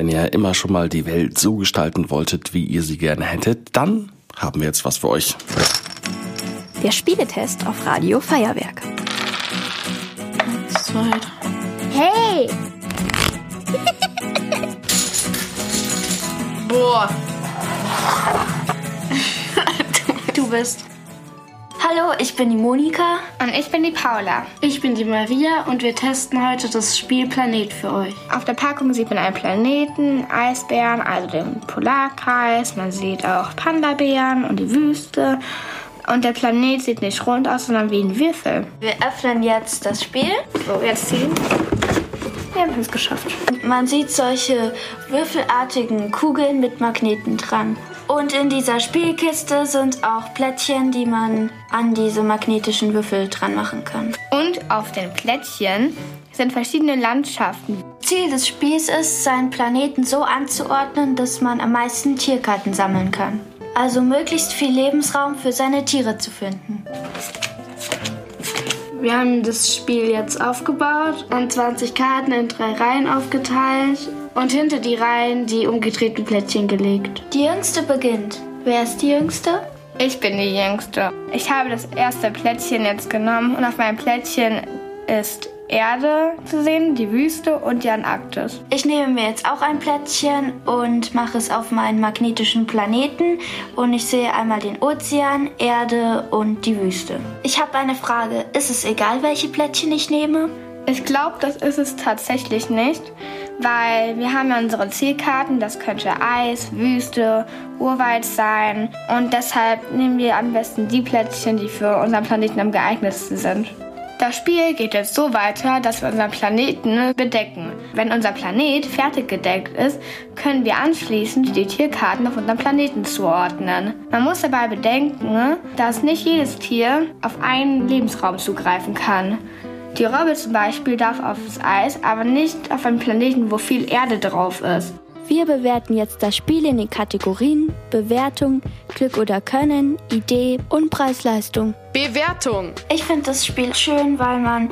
Wenn ihr immer schon mal die Welt so gestalten wolltet, wie ihr sie gerne hättet, dann haben wir jetzt was für euch. Der Spieletest auf Radio Feuerwerk. Eins, zwei, drei. Hey! Boah. du bist. Hallo, ich bin die Monika. Und ich bin die Paula. Ich bin die Maria und wir testen heute das Spiel Planet für euch. Auf der Packung sieht man einen Planeten, Eisbären, also den Polarkreis. Man sieht auch Panda-Bären und die Wüste. Und der Planet sieht nicht rund aus, sondern wie ein Würfel. Wir öffnen jetzt das Spiel. So, jetzt ziehen. Wir haben es geschafft. Man sieht solche würfelartigen Kugeln mit Magneten dran. Und in dieser Spielkiste sind auch Plättchen, die man an diese magnetischen Würfel dran machen kann. Und auf den Plättchen sind verschiedene Landschaften. Ziel des Spiels ist, seinen Planeten so anzuordnen, dass man am meisten Tierkarten sammeln kann. Also möglichst viel Lebensraum für seine Tiere zu finden. Wir haben das Spiel jetzt aufgebaut und 20 Karten in drei Reihen aufgeteilt und hinter die Reihen die umgedrehten Plättchen gelegt. Die Jüngste beginnt. Wer ist die Jüngste? Ich bin die Jüngste. Ich habe das erste Plättchen jetzt genommen und auf meinem Plättchen ist Erde zu sehen, die Wüste und die Antarktis. Ich nehme mir jetzt auch ein Plättchen und mache es auf meinen magnetischen Planeten und ich sehe einmal den Ozean, Erde und die Wüste. Ich habe eine Frage. Ist es egal, welche Plättchen ich nehme? Ich glaube, das ist es tatsächlich nicht, weil wir haben ja unsere Zielkarten, das könnte Eis, Wüste, Urwald sein und deshalb nehmen wir am besten die Plättchen, die für unseren Planeten am geeignetsten sind. Das Spiel geht jetzt so weiter, dass wir unseren Planeten bedecken. Wenn unser Planet fertig gedeckt ist, können wir anschließend die Tierkarten auf unserem Planeten zuordnen. Man muss dabei bedenken, dass nicht jedes Tier auf einen Lebensraum zugreifen kann. Die Robbe zum Beispiel darf aufs Eis, aber nicht auf einen Planeten, wo viel Erde drauf ist. Wir bewerten jetzt das Spiel in den Kategorien Bewertung, Glück oder Können, Idee und Preis-Leistung. Bewertung. Ich finde das Spiel schön, weil man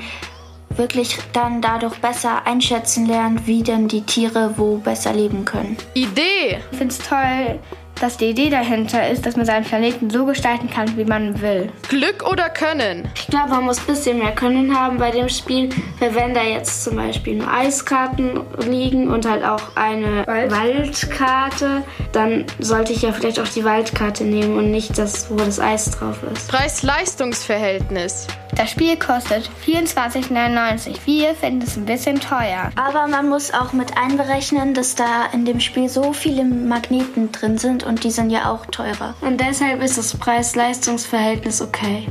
wirklich dann dadurch besser einschätzen lernt, wie denn die Tiere wo besser leben können. Idee. Ich finde es toll, dass die Idee dahinter ist, dass man seinen Planeten so gestalten kann, wie man will. Glück oder Können. Ich glaube, man muss ein bisschen mehr Können haben bei dem Spiel, weil wenn da jetzt zum Beispiel nur Eiskarten liegen und halt auch eine Wald. Waldkarte, dann sollte ich ja vielleicht auch die Waldkarte nehmen und nicht das, wo das Eis drauf ist. Preis-Leistungs-Verhältnis. Das Spiel kostet 24,99. Wir finden es ein bisschen teuer. Aber man muss auch mit einberechnen, dass da in dem Spiel so viele Magneten drin sind und die sind ja auch teurer. Und deshalb ist das Preis-Leistungs-Verhältnis okay.